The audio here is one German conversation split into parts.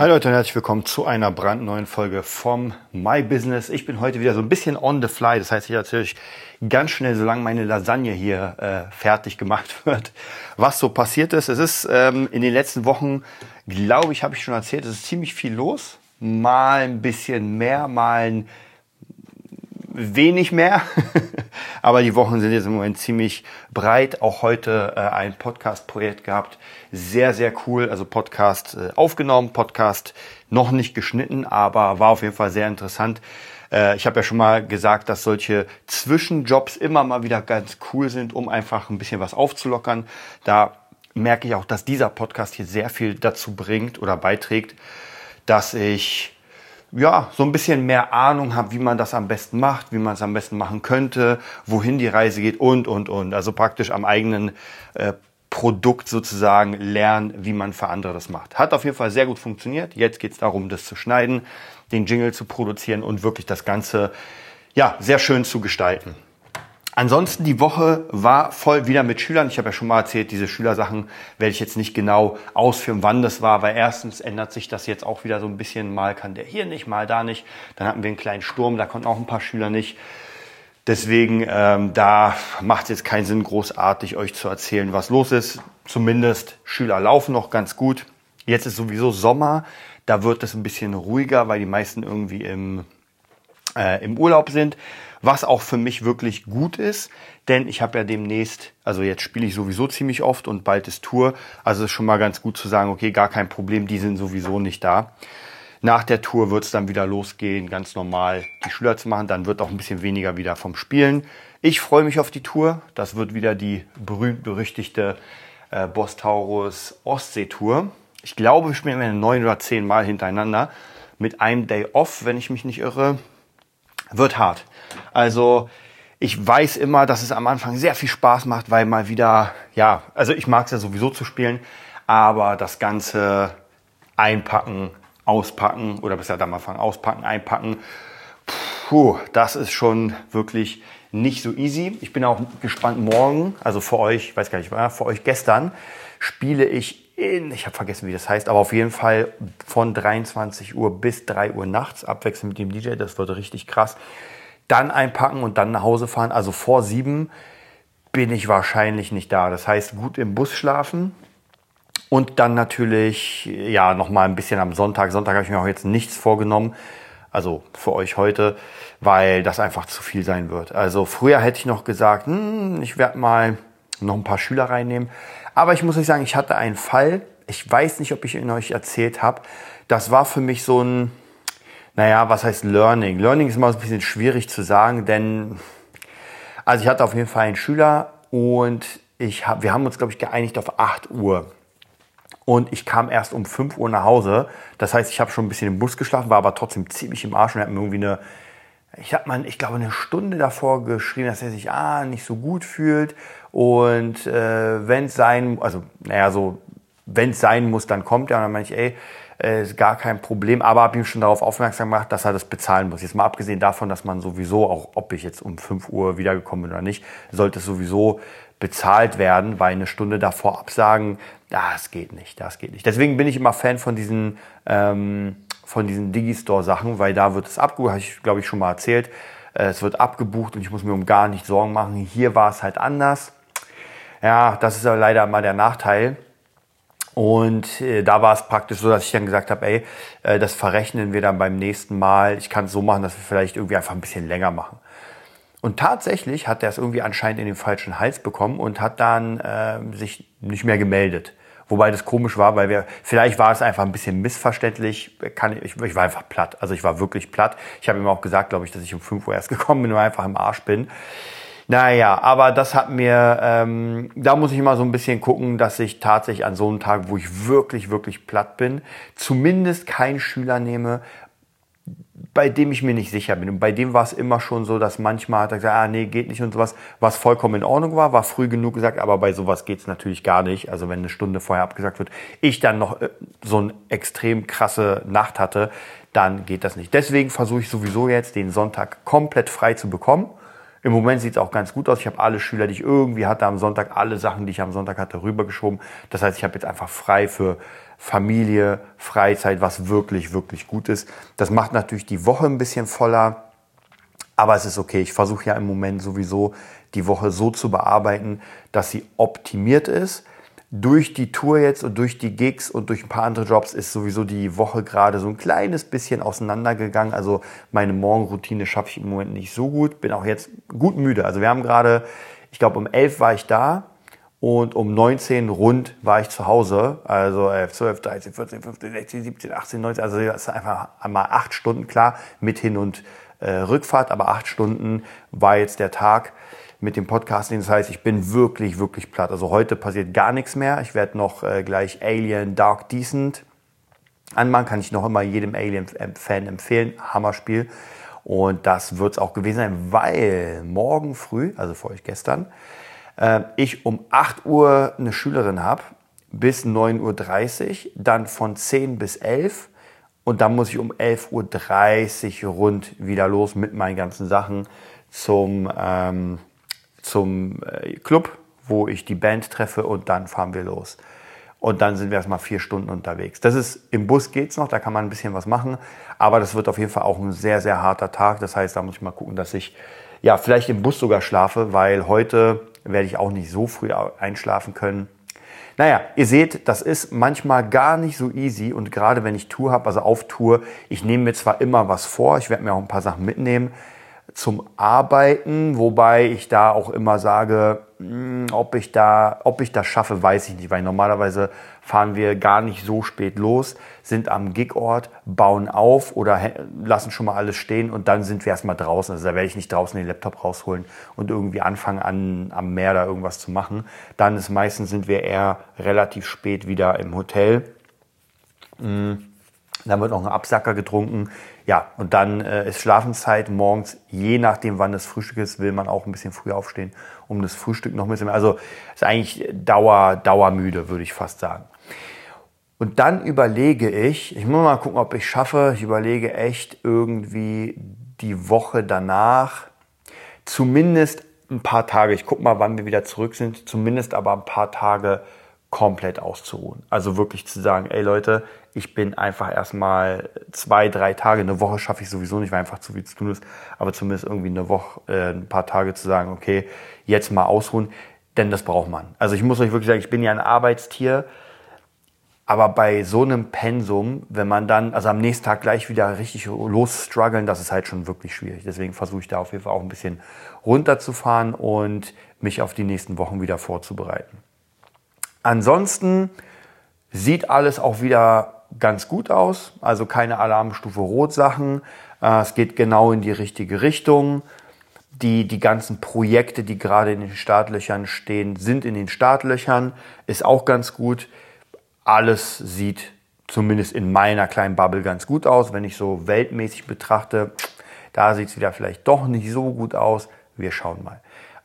Hi Leute und herzlich willkommen zu einer brandneuen Folge vom My Business. Ich bin heute wieder so ein bisschen on the fly. Das heißt, ich euch ganz schnell, solange meine Lasagne hier äh, fertig gemacht wird, was so passiert ist. Es ist ähm, in den letzten Wochen, glaube ich, habe ich schon erzählt, es ist ziemlich viel los. Mal ein bisschen mehr, mal ein wenig mehr. Aber die Wochen sind jetzt im Moment ziemlich breit. Auch heute äh, ein Podcast-Projekt gehabt. Sehr, sehr cool. Also Podcast äh, aufgenommen, Podcast noch nicht geschnitten, aber war auf jeden Fall sehr interessant. Äh, ich habe ja schon mal gesagt, dass solche Zwischenjobs immer mal wieder ganz cool sind, um einfach ein bisschen was aufzulockern. Da merke ich auch, dass dieser Podcast hier sehr viel dazu bringt oder beiträgt, dass ich ja, so ein bisschen mehr Ahnung habe, wie man das am besten macht, wie man es am besten machen könnte, wohin die Reise geht und, und, und. Also praktisch am eigenen äh, Produkt sozusagen lernen, wie man für andere das macht. Hat auf jeden Fall sehr gut funktioniert. Jetzt geht es darum, das zu schneiden, den Jingle zu produzieren und wirklich das Ganze ja, sehr schön zu gestalten. Ansonsten die Woche war voll wieder mit Schülern. Ich habe ja schon mal erzählt, diese Schülersachen werde ich jetzt nicht genau ausführen, wann das war, weil erstens ändert sich das jetzt auch wieder so ein bisschen. Mal kann der hier nicht, mal da nicht. Dann hatten wir einen kleinen Sturm, da konnten auch ein paar Schüler nicht. Deswegen, ähm, da macht es jetzt keinen Sinn, großartig euch zu erzählen, was los ist. Zumindest Schüler laufen noch ganz gut. Jetzt ist sowieso Sommer, da wird es ein bisschen ruhiger, weil die meisten irgendwie im, äh, im Urlaub sind was auch für mich wirklich gut ist, denn ich habe ja demnächst, also jetzt spiele ich sowieso ziemlich oft und bald ist Tour, also ist schon mal ganz gut zu sagen, okay, gar kein Problem, die sind sowieso nicht da. Nach der Tour wird es dann wieder losgehen, ganz normal die Schüler zu machen, dann wird auch ein bisschen weniger wieder vom Spielen. Ich freue mich auf die Tour, das wird wieder die berühmt-berüchtigte äh, Boss Taurus Ostsee-Tour. Ich glaube, wir spielen neun oder zehn Mal hintereinander mit einem Day Off, wenn ich mich nicht irre. Wird hart. Also ich weiß immer, dass es am Anfang sehr viel Spaß macht, weil mal wieder, ja, also ich mag es ja sowieso zu spielen, aber das Ganze einpacken, auspacken oder besser dann mal fangen, auspacken, einpacken, puh, das ist schon wirklich nicht so easy. Ich bin auch gespannt morgen, also für euch, weiß gar nicht, für euch gestern spiele ich in, ich habe vergessen, wie das heißt, aber auf jeden Fall von 23 Uhr bis 3 Uhr nachts, abwechselnd mit dem DJ, das wird richtig krass dann einpacken und dann nach Hause fahren. Also vor sieben bin ich wahrscheinlich nicht da. Das heißt, gut im Bus schlafen und dann natürlich, ja, noch mal ein bisschen am Sonntag. Sonntag habe ich mir auch jetzt nichts vorgenommen. Also für euch heute, weil das einfach zu viel sein wird. Also früher hätte ich noch gesagt, hm, ich werde mal noch ein paar Schüler reinnehmen. Aber ich muss euch sagen, ich hatte einen Fall. Ich weiß nicht, ob ich ihn euch erzählt habe. Das war für mich so ein, naja, was heißt Learning? Learning ist immer ein bisschen schwierig zu sagen, denn also ich hatte auf jeden Fall einen Schüler und ich hab, wir haben uns, glaube ich, geeinigt auf 8 Uhr. Und ich kam erst um 5 Uhr nach Hause. Das heißt, ich habe schon ein bisschen im Bus geschlafen, war aber trotzdem ziemlich im Arsch und habe mir irgendwie eine, ich habe mal, ich glaube, eine Stunde davor geschrieben, dass er sich ah, nicht so gut fühlt. Und äh, wenn es sein, also naja, so, wenn es sein muss, dann kommt er. Und dann meine ich, ey, äh, ist gar kein Problem, aber habe ihm schon darauf aufmerksam gemacht, dass er das bezahlen muss. Jetzt mal abgesehen davon, dass man sowieso, auch ob ich jetzt um 5 Uhr wiedergekommen bin oder nicht, sollte es sowieso bezahlt werden, weil eine Stunde davor absagen, das geht nicht, das geht nicht. Deswegen bin ich immer Fan von diesen, ähm, von diesen Digistore-Sachen, weil da wird es abgebucht, habe ich glaube ich schon mal erzählt. Äh, es wird abgebucht und ich muss mir um gar nicht Sorgen machen. Hier war es halt anders. Ja, das ist aber leider mal der Nachteil. Und äh, da war es praktisch so, dass ich dann gesagt habe, ey, äh, das verrechnen wir dann beim nächsten Mal. Ich kann es so machen, dass wir vielleicht irgendwie einfach ein bisschen länger machen. Und tatsächlich hat er es irgendwie anscheinend in den falschen Hals bekommen und hat dann äh, sich nicht mehr gemeldet. Wobei das komisch war, weil wir, vielleicht war es einfach ein bisschen missverständlich. Kann, ich, ich war einfach platt. Also ich war wirklich platt. Ich habe ihm auch gesagt, glaube ich, dass ich um 5 Uhr erst gekommen bin und einfach im Arsch bin. Naja, aber das hat mir, ähm, da muss ich immer so ein bisschen gucken, dass ich tatsächlich an so einem Tag, wo ich wirklich, wirklich platt bin, zumindest keinen Schüler nehme, bei dem ich mir nicht sicher bin. Und bei dem war es immer schon so, dass manchmal hat er gesagt, ah nee, geht nicht und sowas, was vollkommen in Ordnung war, war früh genug gesagt, aber bei sowas geht's natürlich gar nicht. Also wenn eine Stunde vorher abgesagt wird, ich dann noch äh, so eine extrem krasse Nacht hatte, dann geht das nicht. Deswegen versuche ich sowieso jetzt den Sonntag komplett frei zu bekommen. Im Moment sieht es auch ganz gut aus. Ich habe alle Schüler, die ich irgendwie hatte am Sonntag, alle Sachen, die ich am Sonntag hatte, rübergeschoben. Das heißt, ich habe jetzt einfach frei für Familie, Freizeit, was wirklich, wirklich gut ist. Das macht natürlich die Woche ein bisschen voller, aber es ist okay. Ich versuche ja im Moment sowieso die Woche so zu bearbeiten, dass sie optimiert ist. Durch die Tour jetzt und durch die Gigs und durch ein paar andere Jobs ist sowieso die Woche gerade so ein kleines bisschen auseinandergegangen. Also meine Morgenroutine schaffe ich im Moment nicht so gut. Bin auch jetzt gut müde. Also wir haben gerade, ich glaube um 11 war ich da und um 19 rund war ich zu Hause. Also 11, 12, 13, 14, 15, 16, 17, 18, 19. Also das ist einfach einmal acht Stunden, klar, mit Hin- und äh, Rückfahrt. Aber acht Stunden war jetzt der Tag mit dem Podcasting. Das heißt, ich bin wirklich, wirklich platt. Also heute passiert gar nichts mehr. Ich werde noch äh, gleich Alien Dark Decent anmachen. Kann ich noch immer jedem Alien-Fan empfehlen. Hammerspiel. Und das wird es auch gewesen sein, weil morgen früh, also für euch gestern, äh, ich um 8 Uhr eine Schülerin habe bis 9.30 Uhr, dann von 10 bis 11 und dann muss ich um 11.30 Uhr rund wieder los mit meinen ganzen Sachen zum, ähm, zum äh, Club, wo ich die Band treffe und dann fahren wir los. Und dann sind wir erstmal vier Stunden unterwegs. Das ist, im Bus geht's noch, da kann man ein bisschen was machen. Aber das wird auf jeden Fall auch ein sehr, sehr harter Tag. Das heißt, da muss ich mal gucken, dass ich, ja, vielleicht im Bus sogar schlafe, weil heute werde ich auch nicht so früh einschlafen können. Naja, ihr seht, das ist manchmal gar nicht so easy und gerade wenn ich Tour habe, also auf Tour, ich nehme mir zwar immer was vor, ich werde mir auch ein paar Sachen mitnehmen, zum Arbeiten, wobei ich da auch immer sage, hm, ob ich da, ob ich das schaffe, weiß ich nicht, weil normalerweise fahren wir gar nicht so spät los, sind am Gigort, bauen auf oder lassen schon mal alles stehen und dann sind wir erstmal draußen. Also da werde ich nicht draußen den Laptop rausholen und irgendwie anfangen an, am Meer da irgendwas zu machen. Dann ist meistens sind wir eher relativ spät wieder im Hotel. Hm. Dann wird noch ein Absacker getrunken. Ja, und dann äh, ist Schlafenszeit morgens, je nachdem, wann das Frühstück ist, will man auch ein bisschen früher aufstehen, um das Frühstück noch ein bisschen. Also ist eigentlich Dauer, dauermüde, würde ich fast sagen. Und dann überlege ich, ich muss mal gucken, ob ich schaffe, ich überlege echt irgendwie die Woche danach, zumindest ein paar Tage, ich gucke mal, wann wir wieder zurück sind, zumindest aber ein paar Tage komplett auszuruhen. Also wirklich zu sagen, ey Leute, ich bin einfach erstmal zwei, drei Tage, eine Woche schaffe ich sowieso nicht, weil einfach zu viel zu tun ist, aber zumindest irgendwie eine Woche, äh, ein paar Tage zu sagen, okay, jetzt mal ausruhen, denn das braucht man. Also ich muss euch wirklich sagen, ich bin ja ein Arbeitstier, aber bei so einem Pensum, wenn man dann, also am nächsten Tag gleich wieder richtig losstruggeln, das ist halt schon wirklich schwierig. Deswegen versuche ich da auf jeden Fall auch ein bisschen runterzufahren und mich auf die nächsten Wochen wieder vorzubereiten. Ansonsten sieht alles auch wieder ganz gut aus, also keine Alarmstufe Rot Sachen. Äh, es geht genau in die richtige Richtung. Die, die ganzen Projekte, die gerade in den Startlöchern stehen, sind in den Startlöchern. Ist auch ganz gut. Alles sieht zumindest in meiner kleinen Bubble ganz gut aus. Wenn ich so weltmäßig betrachte, da sieht es wieder vielleicht doch nicht so gut aus. Wir schauen mal.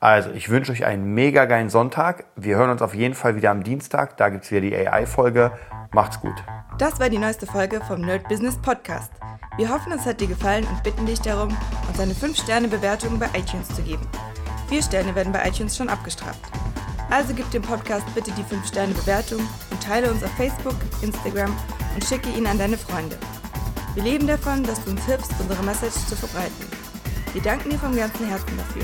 Also, ich wünsche euch einen mega geilen Sonntag. Wir hören uns auf jeden Fall wieder am Dienstag. Da gibt es wieder die AI-Folge. Macht's gut. Das war die neueste Folge vom Nerd Business Podcast. Wir hoffen, es hat dir gefallen und bitten dich darum, uns eine 5-Sterne-Bewertung bei iTunes zu geben. Vier Sterne werden bei iTunes schon abgestraft. Also gib dem Podcast bitte die 5-Sterne-Bewertung und teile uns auf Facebook, Instagram und schicke ihn an deine Freunde. Wir leben davon, dass du uns hilfst, unsere Message zu verbreiten. Wir danken dir vom ganzen Herzen dafür.